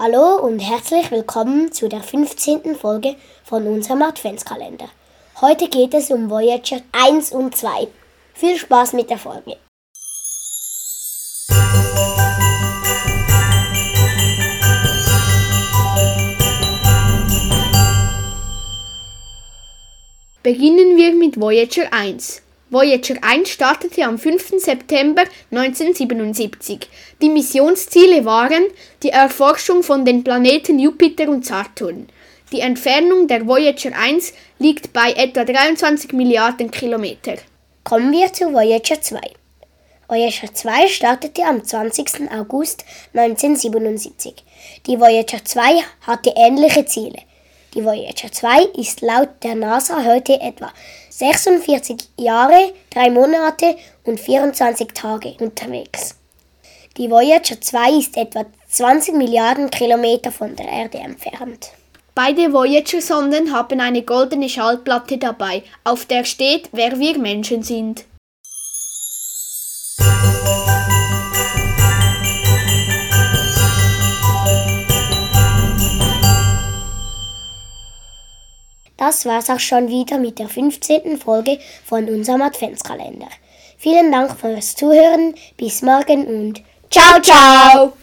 Hallo und herzlich willkommen zu der 15. Folge von unserem Adventskalender. Heute geht es um Voyager 1 und 2. Viel Spaß mit der Folge. Beginnen wir mit Voyager 1. Voyager 1 startete am 5. September 1977. Die Missionsziele waren die Erforschung von den Planeten Jupiter und Saturn. Die Entfernung der Voyager 1 liegt bei etwa 23 Milliarden Kilometer. Kommen wir zu Voyager 2. Voyager 2 startete am 20. August 1977. Die Voyager 2 hatte ähnliche Ziele. Die Voyager 2 ist laut der NASA heute etwa 46 Jahre, 3 Monate und 24 Tage unterwegs. Die Voyager 2 ist etwa 20 Milliarden Kilometer von der Erde entfernt. Beide Voyager-Sonden haben eine goldene Schallplatte dabei, auf der steht, wer wir Menschen sind. Das war's auch schon wieder mit der 15. Folge von unserem Adventskalender. Vielen Dank fürs Zuhören, bis morgen und ciao, ciao!